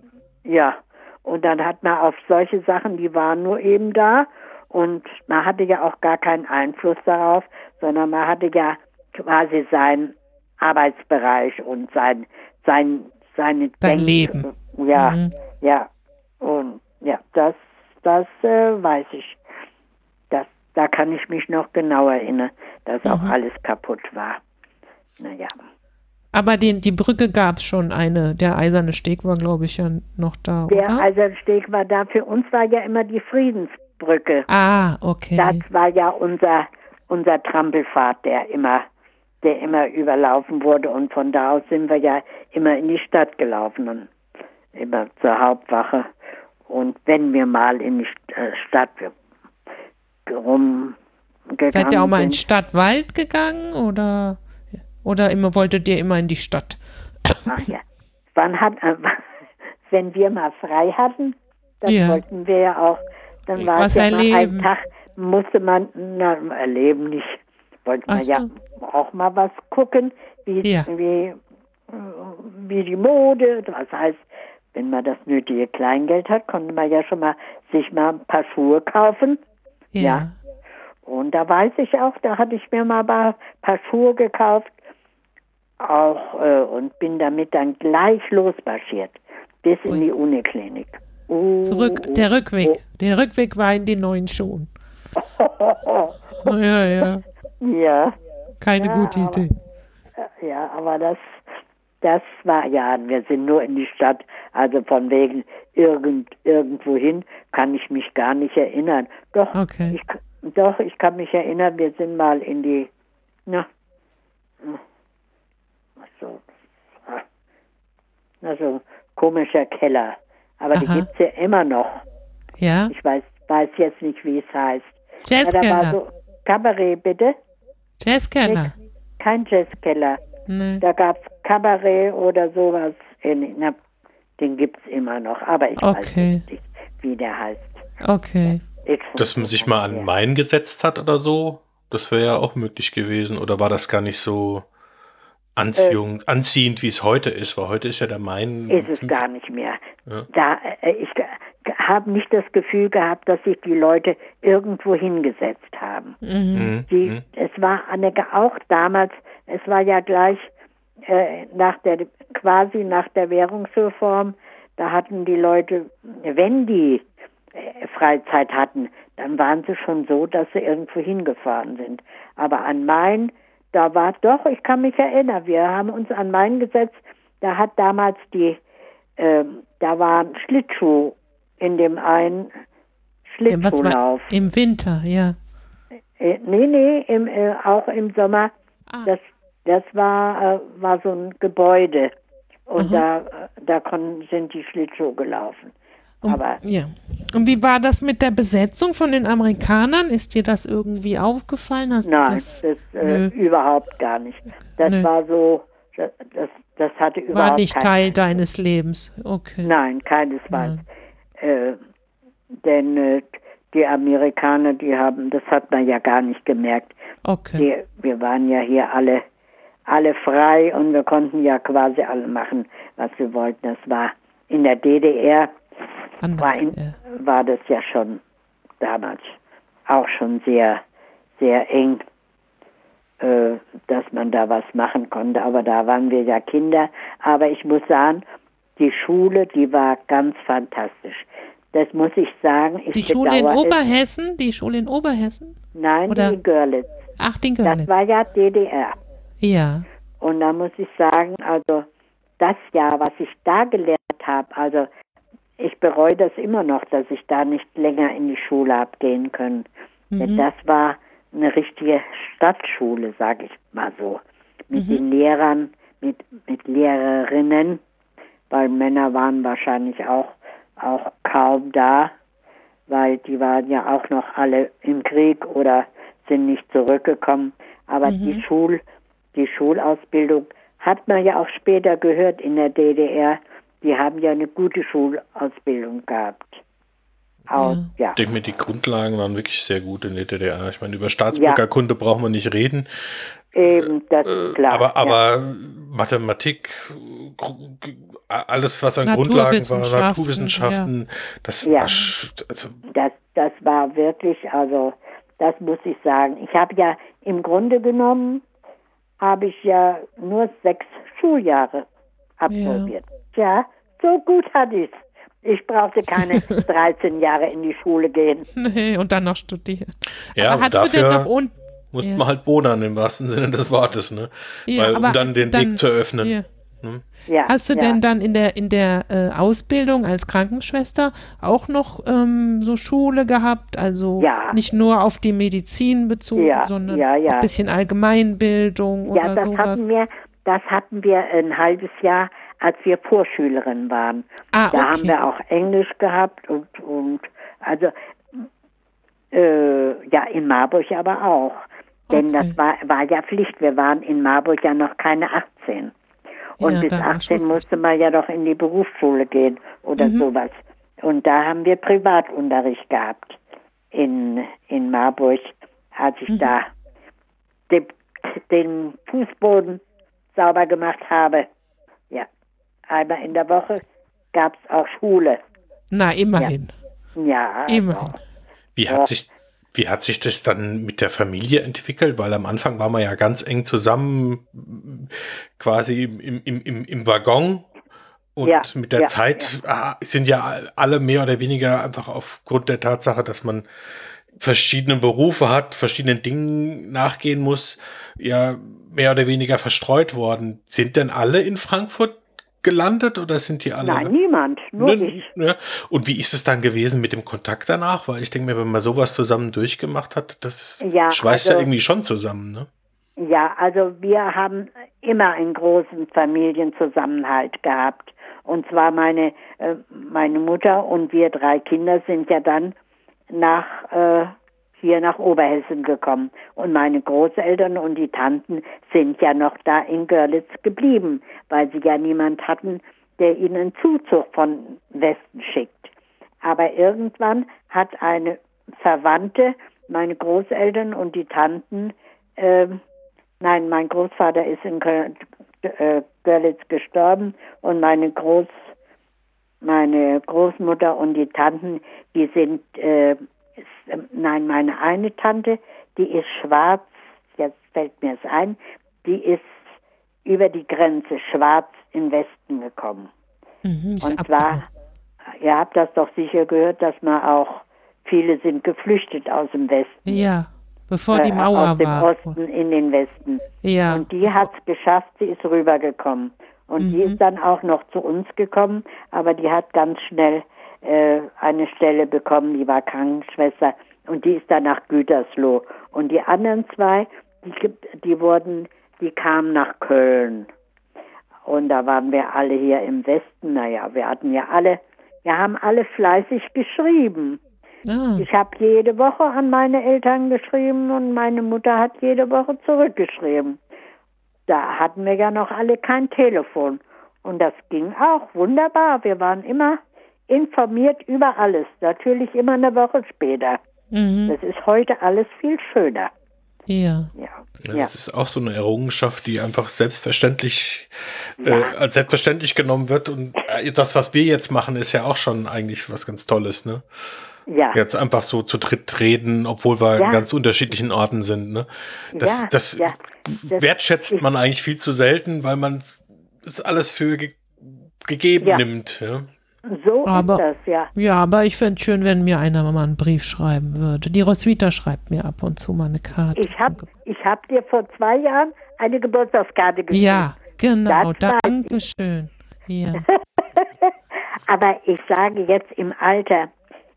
ja, und dann hat man auf solche Sachen, die waren nur eben da und man hatte ja auch gar keinen Einfluss darauf, sondern man hatte ja quasi seinen Arbeitsbereich und sein, sein, seine Sein Denk- Leben. Ja, Mhm. ja, und ja, das, das äh, weiß ich. Das, da kann ich mich noch genau erinnern, dass auch Mhm. alles kaputt war. Naja. Aber den, die Brücke gab es schon eine. Der eiserne Steg war, glaube ich, ja noch da, Der oder? Eisensteg war da. Für uns war ja immer die Friedensbrücke. ah, okay. Das war ja unser, unser Trampelpfad, der immer, der immer überlaufen wurde. Und von da aus sind wir ja immer in die Stadt gelaufen und immer zur Hauptwache. Und wenn wir mal in die äh, Stadt rumgegangen Seid ihr auch mal in sind, Stadtwald gegangen oder, oder immer wolltet ihr immer in die Stadt? Ach ja. Wann hat, äh, wenn wir mal frei hatten, das Ja. wollten wir ja auch, dann war es ja mal ein erleben. Tag, musste man, na, erleben nicht, wollte man Ach ja so. auch mal was gucken, wie, Ja. wie, äh, wie die Mode, was heißt, wenn man das nötige Kleingeld hat, konnte man ja schon mal sich mal ein paar Schuhe kaufen. Ja. Und da weiß ich auch, da hatte ich mir mal ein paar, Schuhe gekauft auch äh, und bin damit dann gleich losmarschiert bis in die Uniklinik. Uh, Zurück, der Rückweg. Der Rückweg war in den neuen Schuhen. Ja, ja. Ja, Keine Ja, gute aber- Idee. ja, aber das, das war ja, wir sind nur in die Stadt, also von wegen irgend, irgendwohin kann ich mich gar nicht erinnern. Doch, Okay. ich, doch, ich kann mich erinnern, wir sind mal in die, na, so, also komischer Keller, aber die Aha. gibt's ja immer noch. Ja? Ich weiß, weiß jetzt nicht, wie es heißt. Ja, da war Jazzkeller. so Kabarett, bitte. Jazzkeller. Kein Jazzkeller. Nee. Da gab es Kabarett oder sowas. In, na, den gibt es immer noch, aber ich weiß Okay. nicht, wie der heißt. Okay. Dass man sich mal an Main gesetzt hat oder so, das wäre ja auch möglich gewesen. Oder war das gar nicht so anziehend, anziehend wie es heute ist? Weil heute ist ja der Main. Ist es gar nicht mehr. Da, äh, ich habe nicht das Gefühl gehabt, dass sich die Leute irgendwo hingesetzt haben. Mhm. Die, Mhm. Es war eine, auch damals, es war ja gleich äh, nach der, quasi nach der Währungsreform, da hatten die Leute, wenn die äh, Freizeit hatten, dann waren sie schon so, dass sie irgendwo hingefahren sind. Aber an Main, da war doch, ich kann mich erinnern, wir haben uns an Main gesetzt, da hat damals die, äh, da war ein Schlittschuh in dem einen Schlittschuhlauf. im Winter, ja. Äh, nee, nee, im, äh, auch im Sommer. Ah. Das, das war, äh, war so ein Gebäude. Und da, äh, da konnten, sind die Schlittschuh gelaufen. Und, Aber ja. Und wie war das mit der Besetzung von den Amerikanern? Ist dir das irgendwie aufgefallen? Hast nein, du das, das, äh, überhaupt gar nicht. Das Nö. war so, das, das, hatte überhaupt war nicht Teil deines Lebens? Okay. Nein, keinesfalls. Äh, denn äh, die Amerikaner, die haben, das hat man ja gar nicht gemerkt. Okay. Die, wir waren ja hier alle, alle frei und wir konnten ja quasi alle machen, was wir wollten. Das war in der DDR, Anders, war, in, ja. war das ja schon damals auch schon sehr, sehr eng, äh, dass man da was machen konnte. Aber da waren wir ja Kinder. Aber ich muss sagen, die Schule, die war ganz fantastisch. Das muss ich sagen. Ich Die Schule in es. Oberhessen? Die Schule in Oberhessen? Nein, oder- die in Görlitz. Ach, den Das Görlitz. war ja DDR. Ja. Und da muss ich sagen, also das Jahr, was ich da gelernt habe, also ich bereue das immer noch, dass ich da nicht länger in die Schule habe gehen können. Denn das war eine richtige Stadtschule, sage ich mal so. Mit den Lehrern, mit, mit Lehrerinnen, weil Männer waren wahrscheinlich auch, auch kaum da, weil die waren ja auch noch alle im Krieg oder sind nicht zurückgekommen. Aber die Schul, die Schulausbildung hat man ja auch später gehört in der DDR. Die haben ja eine gute Schulausbildung gehabt. Auch, ja. Ich denke mir, die Grundlagen waren wirklich sehr gut in der DDR. Ich meine, über Staatsbürgerkunde braucht man nicht reden. Eben, das ist klar. aber ja. aber Mathematik, Gru- alles, was an Grundlagen war, Naturwissenschaften, das Ja. war, also, das, das war wirklich, also das muss ich sagen. Ich habe ja im Grunde genommen, habe ich ja nur sechs Schuljahre absolviert. Ja, so gut hatte ich Ich brauchte keine 13 Jahre in die Schule gehen. Nee, und dann noch studieren. Ja, aber und hast du denn dafür noch un musste Ja. man halt bodern im wahrsten Sinne des Wortes, ne? Ja, Weil, um dann den dann- Weg zu eröffnen. Ja. Ja, Hast du ja. denn dann in der in der äh, Ausbildung als Krankenschwester auch noch ähm, so Schule gehabt? Also Ja. nicht nur auf die Medizin bezogen, Ja, sondern ja, ja. auch ein bisschen Allgemeinbildung Ja, oder das sowas? hatten wir, das hatten wir ein halbes Jahr, als wir Vorschülerin waren. Ah, da okay. haben wir auch Englisch gehabt und und also äh, ja in Marburg aber auch. Denn Okay. das war, war ja Pflicht. Wir waren in Marburg ja noch keine 18. Und Ja, bis da war 18 Schulpflicht. musste man ja doch in die Berufsschule gehen oder Mhm. sowas. Und da haben wir Privatunterricht gehabt in, in Marburg, als Mhm. ich da den, den Fußboden sauber gemacht habe. Ja, einmal in der Woche gab es auch Schule. Na, immerhin. Ja, also, Immerhin. Wie Ja. hat sich wie hat sich das dann mit der Familie entwickelt? Weil am Anfang war man ja ganz eng zusammen, quasi im, im, im, im Waggon. Und Ja, mit der ja, Zeit ah, sind ja alle mehr oder weniger einfach aufgrund der Tatsache, dass man verschiedene Berufe hat, verschiedenen Dingen nachgehen muss, ja mehr oder weniger verstreut worden. Sind denn alle in Frankfurt gelandet oder sind die alle? nein, niemand, nur Ne, ich. ne. Und wie ist es dann gewesen mit dem Kontakt danach? Weil ich denke mir, wenn man sowas zusammen durchgemacht hat, das Ja, schweißt also- ja irgendwie schon zusammen, ne? Ja, also wir haben immer einen großen Familienzusammenhalt gehabt. Und zwar meine, äh, meine Mutter und wir drei Kinder sind ja dann nach, äh, hier nach Oberhessen gekommen. Und meine Großeltern und die Tanten sind ja noch da in Görlitz geblieben, weil sie ja niemand hatten, der ihnen Zuzug von Westen schickt. Aber irgendwann hat eine Verwandte, meine Großeltern und die Tanten, ähm, nein, mein Großvater ist in Köln, äh, Görlitz gestorben und meine Groß, meine Großmutter und die Tanten, die sind, äh, ist, ähm, nein, meine eine Tante, die ist schwarz, jetzt fällt mir es ein, die ist über die Grenze schwarz in Westen gekommen. Mhm, Und zwar, ihr habt das doch sicher gehört, dass man auch viele sind geflüchtet aus dem Westen. Ja, bevor die äh, Mauer aus dem war. Osten in den Westen. Ja. Und die hat es geschafft, sie ist rübergekommen. Und die ist dann auch noch zu uns gekommen, aber die hat ganz schnell äh, eine Stelle bekommen, die war Krankenschwester und die ist dann nach Gütersloh. Und die anderen zwei, die, gibt- die wurden, die kamen nach Köln. Und da waren wir alle hier im Westen. Naja, wir hatten ja alle, wir haben alle fleißig geschrieben. Ah, Ich habe jede Woche an meine Eltern geschrieben und meine Mutter hat jede Woche zurückgeschrieben. Da hatten wir ja noch alle kein Telefon. Und das ging auch wunderbar. Wir waren immer informiert über alles. Natürlich immer eine Woche später. mhm. Das ist heute alles viel schöner. ja. Ja. Ja, ja. Das ist auch so eine Errungenschaft, die einfach selbstverständlich äh, als selbstverständlich genommen wird. Und äh, das, was wir jetzt machen, ist ja auch schon eigentlich was ganz Tolles, ne? ja. Jetzt einfach so zu dritt reden, obwohl wir Ja. in ganz unterschiedlichen Orten sind, ne? Das, Ja, das, ja. Das wertschätzt man eigentlich viel zu selten, weil man es alles für ge gegeben Ja. nimmt, ja. So Aber- ist das, ja. Ja, aber ich fände es schön, wenn mir einer mal einen Brief schreiben würde. Die Roswitha schreibt mir ab und zu mal eine Karte. Ich habe ich hab dir vor zwei Jahren eine Geburtstagskarte geschrieben. Ja, genau. Das. Dankeschön. Ja. Aber ich sage jetzt im Alter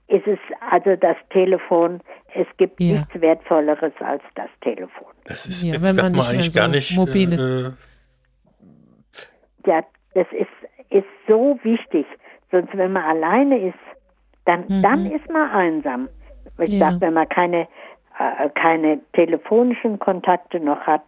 ist es also das Telefon, es gibt Ja. nichts Wertvolleres als das Telefon. Das ist, Ja, jetzt wenn man man eigentlich so gar nicht mobile- äh, Ja, das ist, ist so wichtig. Sonst, wenn man alleine ist, dann, dann ist man einsam. Ich Mhm. Ja. sag, wenn man keine, äh, keine telefonischen Kontakte noch hat.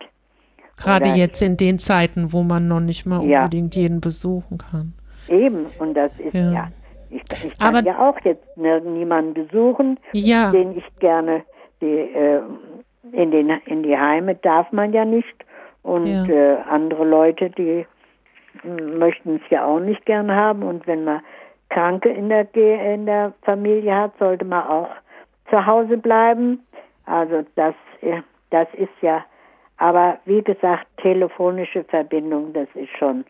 Gerade Oder- jetzt in den Zeiten, wo man noch nicht mal Ja. unbedingt jeden besuchen kann. Eben, und das ist Ja. ja. ich, ich kann Aber- ja auch jetzt niemanden besuchen, Ja, den ich gerne die, äh, in, den, in die Heime darf man ja nicht. Und Ja. äh, andere Leute, die m, möchten es ja auch nicht gern haben. Und wenn man Kranke in der, in der Familie hat, sollte man auch zu Hause bleiben. Also das, das ist ja, aber wie gesagt, telefonische Verbindung, das ist schon.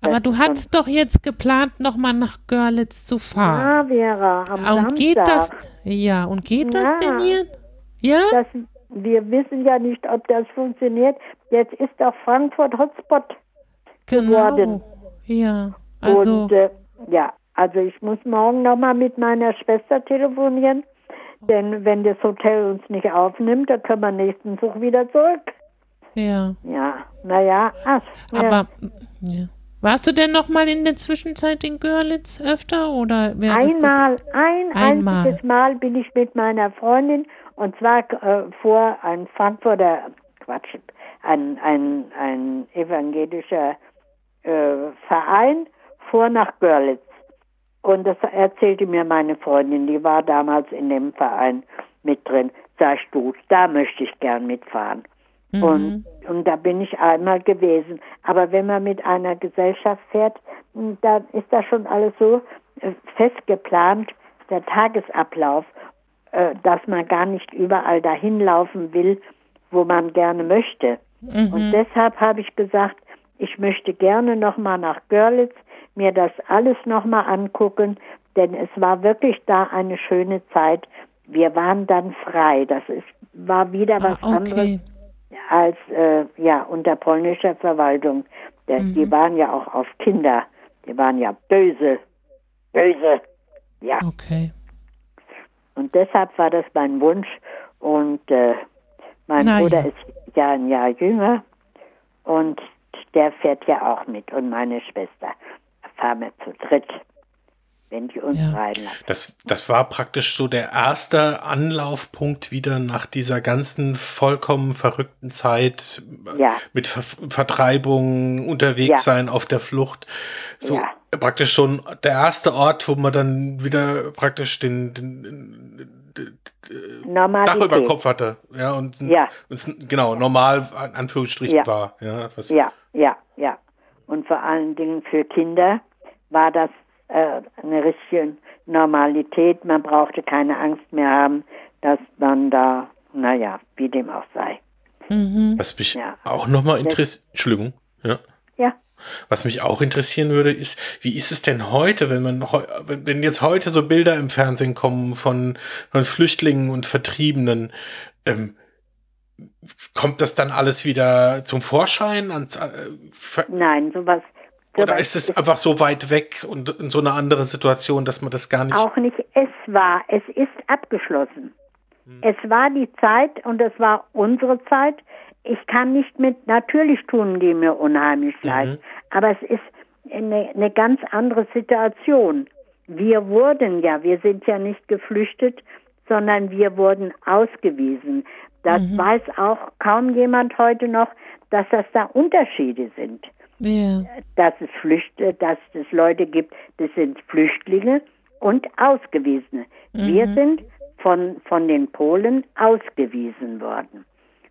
das aber du schon- hast doch jetzt geplant, nochmal nach Görlitz zu fahren. Ja, Vera, am Ah, und geht das? Samstag. Ja, und geht das Ja. denn hier? Ja? Das, wir wissen ja nicht, ob das funktioniert. Jetzt ist doch Frankfurt Hotspot. Genau. geworden. Ja. Also, Und äh, ja, also ich muss morgen nochmal mit meiner Schwester telefonieren. Denn wenn das Hotel uns nicht aufnimmt, dann können wir nächsten Zug wieder zurück. ja. Ja, naja. Aber, ja. Warst du denn noch mal in der Zwischenzeit in Görlitz öfter oder? Einmal, ein Einmal. einziges Mal bin ich mit meiner Freundin und zwar äh, vor ein Frankfurter, Quatsch, ein, ein, ein evangelischer äh, Verein vor nach Görlitz. Und das erzählte mir meine Freundin, die war damals in dem Verein mit drin. Sagst du, da möchte ich gern mitfahren. Und, und da bin ich einmal gewesen. Aber wenn man mit einer Gesellschaft fährt, m, dann ist das schon alles so äh, fest geplant, der Tagesablauf, äh, dass man gar nicht überall dahin laufen will, wo man gerne möchte. Und deshalb habe ich gesagt, ich möchte gerne nochmal nach Görlitz, mir das alles nochmal angucken, denn es war wirklich da eine schöne Zeit. Wir waren dann frei. Das ist, war wieder was Ah, anderes okay. als äh, ja unter polnischer Verwaltung. Der, Mhm. Die waren ja auch auf Kinder. Die waren ja böse, böse. Ja, Okay. und deshalb war das mein Wunsch. Und äh, mein Na Bruder ja. ist ja ein Jahr jünger und der fährt ja auch mit. Und meine Schwester fahren wir zu dritt, wenn die uns Ja. reinlassen. Das, das war praktisch so der erste Anlaufpunkt wieder nach dieser ganzen vollkommen verrückten Zeit Ja. mit Ver Vertreibung, unterwegs Ja. sein, auf der Flucht. So Ja. praktisch schon der erste Ort, wo man dann wieder praktisch den, den, den. Dach über Kopf hatte. Ja, und Ja. es genau normal in Anführungsstrichen Ja. war. Ja, was, Ja, ja, ja. Und vor allen Dingen für Kinder war das äh, eine richtige Normalität. Man brauchte keine Angst mehr haben, dass man da, naja, wie dem auch sei. Mhm. was mich Ja. auch nochmal interessiert. Entschuldigung. Ja. Ja, Was mich auch interessieren würde, ist, wie ist es denn heute, wenn man, wenn jetzt heute so Bilder im Fernsehen kommen von, von Flüchtlingen und Vertriebenen, ähm, kommt das dann alles wieder zum Vorschein? Äh, Nein, sowas. Oder ist es einfach so weit weg und in so eine andere Situation, dass man das gar nicht. Auch nicht. Es war, es ist abgeschlossen. Hm. Es war die Zeit und es war unsere Zeit. Ich kann nicht mit, natürlich tun die mir unheimlich mhm. leid, aber es ist eine, eine ganz andere Situation. Wir wurden ja, wir sind ja nicht geflüchtet, sondern wir wurden ausgewiesen. Das mhm. weiß auch kaum jemand heute noch, dass das da Unterschiede sind. Yeah. Dass es Flüchte, dass es Leute gibt, das sind Flüchtlinge und Ausgewiesene. Mhm. Wir sind von, von den Polen ausgewiesen worden.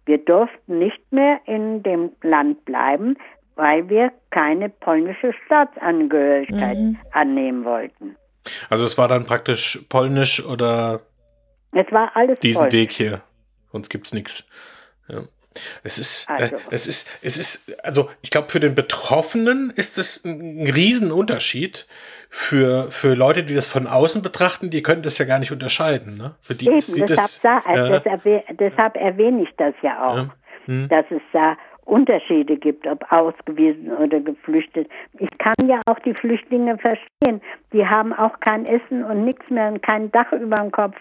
Wir durften nicht mehr in dem Land bleiben, weil wir keine polnische Staatsangehörigkeit mhm. annehmen wollten. Also es war dann praktisch polnisch oder es war alles diesen polnisch. Weg hier. Sonst gibt es nichts. Ja. Es ist, äh, also. äh, es ist, es ist, also ich glaube, für den Betroffenen ist es ein Riesenunterschied. Für, für Leute, die das von außen betrachten, die können das ja gar nicht unterscheiden. Ne? Für die Eben, deshalb, das, da, also äh, deshalb, deshalb, erwähne ich das ja auch, ja. Hm. dass es da Unterschiede gibt, ob ausgewiesen oder geflüchtet. Ich kann ja auch die Flüchtlinge verstehen. Die haben auch kein Essen und nichts mehr und kein Dach über dem Kopf.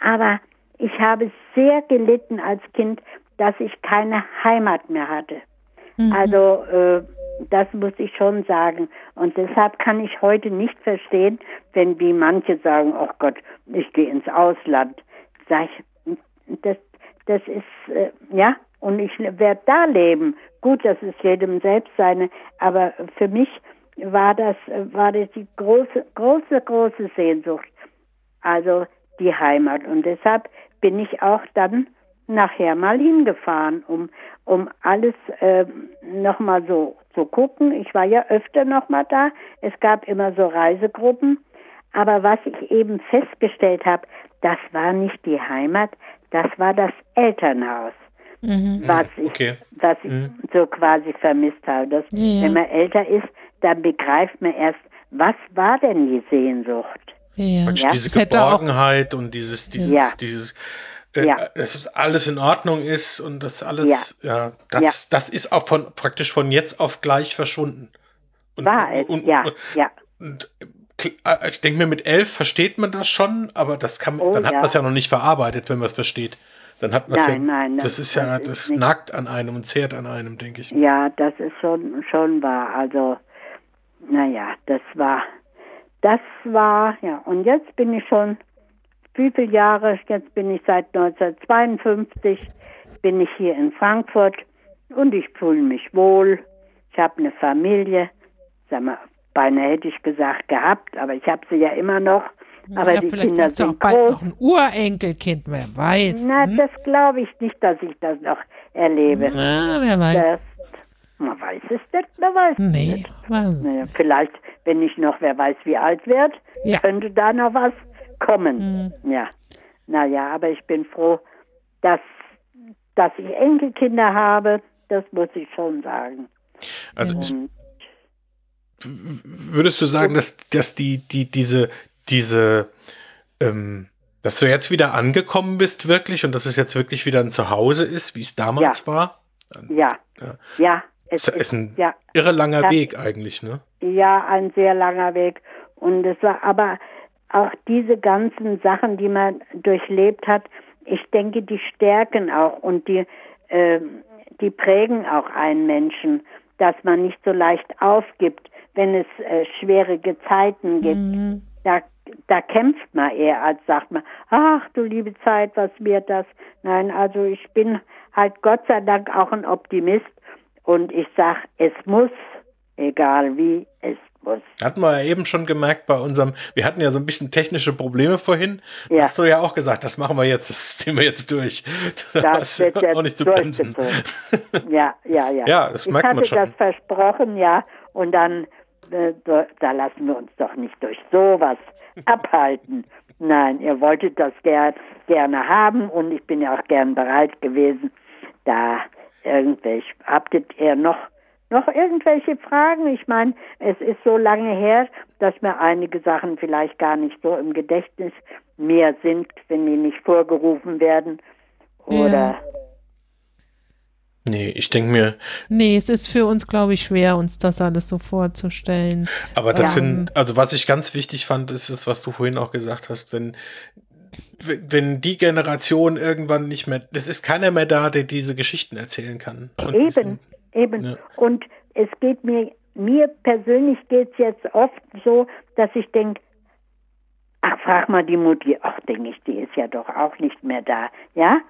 Aber ich habe sehr gelitten als Kind, dass ich keine Heimat mehr hatte. Mhm. Also äh, das muss ich schon sagen. Und deshalb kann ich heute nicht verstehen, wenn wie manche sagen, oh Gott, ich gehe ins Ausland. Sag ich, das, das ist, äh, ja, und ich werde da leben. Gut, das ist jedem selbst seine, aber für mich war das, war das die große, große, große Sehnsucht. Also die Heimat. Und deshalb bin ich auch dann nachher mal hingefahren, um, um alles äh, nochmal so zu gucken. Ich war ja öfter nochmal da. Es gab immer so Reisegruppen. Aber was ich eben festgestellt habe, das war nicht die Heimat, das war das Elternhaus. Mhm. Was ich, okay. was ich mhm. so quasi vermisst habe. Das, ja. Wenn man älter ist, dann begreift man erst, was war denn die Sehnsucht? Ja. ja? Diese Geborgenheit und dieses, dieses, ja. dieses äh, ja. dass es alles in Ordnung ist und das alles, ja, ja das, das ist auch von praktisch von jetzt auf gleich verschwunden. Und, War es, und, ja, und, ja. Und, äh, ich denke mir, mit elf versteht man das schon, aber das kann, oh, dann hat man es ja noch nicht verarbeitet, wenn man es versteht. Dann hat man es ja, nein, das, das ist ja, das ist nagt an einem und zehrt an einem, denke ich. Ja, das ist schon, schon wahr. Also, naja, das war, das war, ja, und jetzt bin ich schon wie viele Jahre, jetzt bin ich seit 1952, bin ich hier in Frankfurt und ich fühle mich wohl. Ich habe eine Familie, sag mal, beinahe hätte ich gesagt gehabt, aber ich habe sie ja immer noch. Aber ja, die Kinder sind auch bald groß. noch ein Urenkelkind, wer weiß. Na, hm? das glaube ich nicht, dass ich das noch erlebe. Na, wer weiß. Das, man weiß es nicht, man weiß nee, es nicht. Naja, vielleicht, wenn ich noch, wer weiß, wie alt werde, ja. könnte da noch was kommen. Mhm. Ja. Naja, aber ich bin froh, dass, dass ich Enkelkinder habe. Das muss ich schon sagen. Also Und, würdest du sagen, dass, dass die, die, diese, diese, ähm, dass du jetzt wieder angekommen bist wirklich und dass es jetzt wirklich wieder ein Zuhause ist, wie es damals ja. war? Ja. Ja. ja es ist, ist ein ja. irre langer das, Weg eigentlich, ne? Ja, ein sehr langer Weg. Und es war aber auch diese ganzen Sachen, die man durchlebt hat, ich denke, die stärken auch und die, äh, die prägen auch einen Menschen, dass man nicht so leicht aufgibt, wenn es äh, schwierige Zeiten gibt. Mhm. Da, da kämpft man eher, als sagt man, ach du liebe Zeit, was wird das? Nein, also ich bin halt Gott sei Dank auch ein Optimist und ich sage, es muss, egal wie, es was? Hatten wir ja eben schon gemerkt bei unserem, wir hatten ja so ein bisschen technische Probleme vorhin. Ja. Hast du ja auch gesagt, das machen wir jetzt, das ziehen wir jetzt durch. Das wird jetzt auch nicht zu bremsen. Ja, ja, ja. Ja, das ich merkt man schon. Hatte das versprochen, ja, und dann, äh, da lassen wir uns doch nicht durch sowas abhalten. Nein, ihr wolltet das ger gerne haben und ich bin ja auch gern bereit gewesen, da irgendwelche, habtet ihr noch Noch irgendwelche Fragen? Ich meine, es ist so lange her, dass mir einige Sachen vielleicht gar nicht so im Gedächtnis mehr sind, wenn die nicht vorgerufen werden. Oder Ja. Nee, ich denke mir, Nee, es ist für uns, glaube ich, schwer, uns das alles so vorzustellen. aber das Ja. sind, also was ich ganz wichtig fand, ist es, was du vorhin auch gesagt hast, wenn, wenn die Generation irgendwann nicht mehr, es ist keiner mehr da, der diese Geschichten erzählen kann. Und Eben, eben. Ja. Und es geht mir, mir persönlich geht es jetzt oft so, dass ich denke, ach, frag mal die Mutti, ach, denke ich, die ist ja doch auch nicht mehr da. Ja?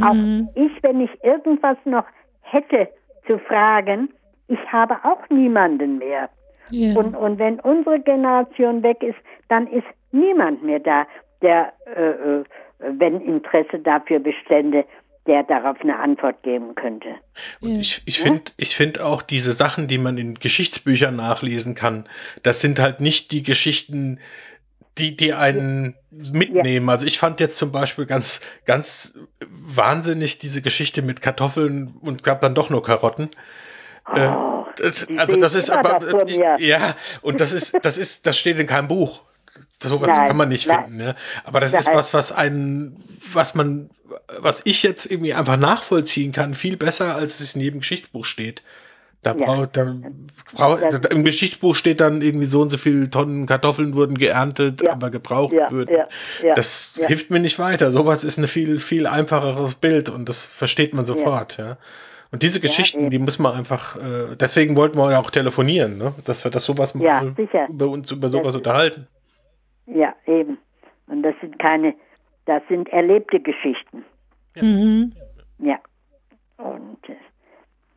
Auch ich, wenn ich irgendwas noch hätte zu fragen, ich habe auch niemanden mehr. Ja. Und, und wenn unsere Generation weg ist, dann ist niemand mehr da, der, äh, äh, wenn Interesse dafür bestände, der darauf eine Antwort geben könnte. Und ich, ich finde ich find auch diese Sachen, die man in Geschichtsbüchern nachlesen kann, das sind halt nicht die Geschichten, die, die einen mitnehmen. Also ich fand jetzt zum Beispiel ganz, ganz wahnsinnig diese Geschichte mit Kartoffeln und gab dann doch nur Karotten. Äh, das, die also sehe das ich ist aber ja und das ist das ist das steht in keinem Buch. Sowas Nein, kann man nicht nein. finden. Ne? Aber das ist Nein. was, was einen, was man, was ich jetzt irgendwie einfach nachvollziehen kann, viel besser, als es in jedem Geschichtsbuch steht. Da Ja. braucht, da braucht, im Geschichtsbuch steht dann irgendwie so und so viele Tonnen Kartoffeln wurden geerntet, Ja. aber gebraucht Ja, würden. ja, ja, das hilft mir nicht weiter. Sowas ist ein viel, viel einfacheres Bild und das versteht man sofort, ja. Und diese Geschichten, die muss man einfach, äh, deswegen wollten wir ja auch telefonieren, ne? dass wir das sowas Ja, mal sicher. über uns über sowas Das- unterhalten. Ja, eben. Und das sind keine, das sind erlebte Geschichten. Mhm. Ja. Und äh,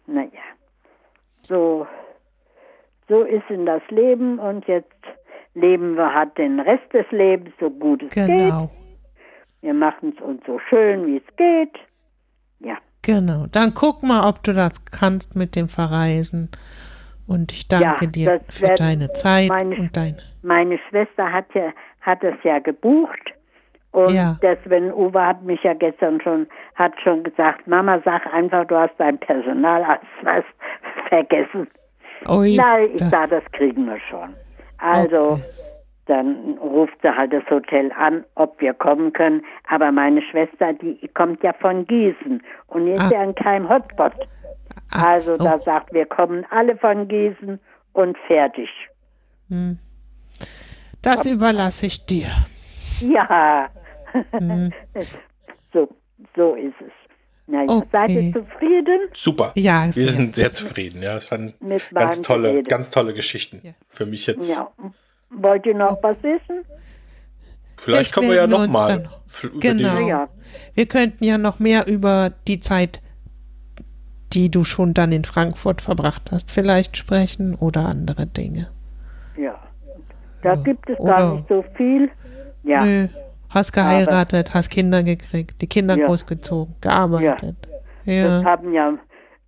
naja, so, so ist in das Leben und jetzt leben wir halt den Rest des Lebens so gut es geht. Genau. Wir machen es uns so schön, wie es geht. Ja, Genau. Dann guck mal, ob du das kannst mit dem Verreisen. Und ich danke Ja, dir für wär deine Zeit meine- und deine. meine Schwester hat ja hat es ja gebucht und Ja. das wenn Uwe hat mich ja gestern schon hat schon gesagt, Mama sag einfach, du hast dein Personalausweis vergessen. Ui, Nein, ich sage, das kriegen wir schon. Also Okay. dann ruft sie halt das Hotel an, ob wir kommen können. Aber meine Schwester, die kommt ja von Gießen und ist Ah. ja in keinem Hotspot. Ach Also so. da sagt, wir kommen alle von Gießen und fertig. Das überlasse ich dir. Ja, Mhm. so, so ist es. Naja, Okay. seid ihr zufrieden? Super. Ja, wir sehr. sind sehr zufrieden. Ja, es waren ganz tolle, ganz tolle Geschichten. Für mich jetzt. Ja. Wollt ihr noch was wissen? Vielleicht Vielleicht kommen wir ja melden wir noch uns mal. dann. für- über Genau. Ja, Wir könnten ja noch mehr über die Zeit, die du schon dann in Frankfurt verbracht hast, vielleicht sprechen oder andere Dinge. ja. Da gibt es Oder- gar nicht so viel. Ja, Nö, hast geheiratet, hast Kinder gekriegt, die Kinder Ja. großgezogen, gearbeitet. Ja, das haben ja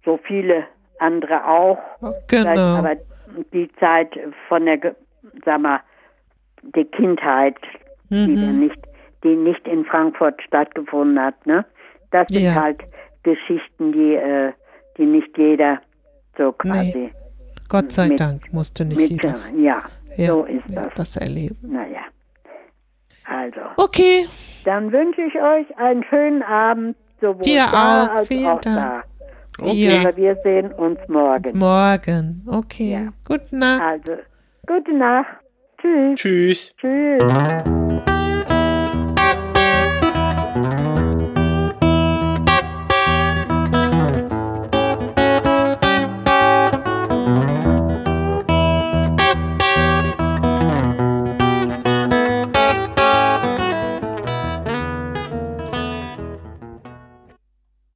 so viele andere auch. Vielleicht genau. Aber die Zeit von der, sag mal, die Kindheit, die Mhm. dann nicht, die nicht in Frankfurt stattgefunden hat, ne? Das sind Ja. halt Geschichten, die, äh, die nicht jeder so quasi Gott sei mit- Dank musste nicht mit, jeder ja, ja, so ist ja, das. das erleben. Naja. Also, Okay, dann wünsche ich euch einen schönen Abend, sowohl Dir da auch. als Vielen auch Dank. da. Ja. Aber wir sehen uns morgen. morgen. Okay, Ja. gute Nacht. Also, gute Nacht. Tschüss. Tschüss. Tschüss.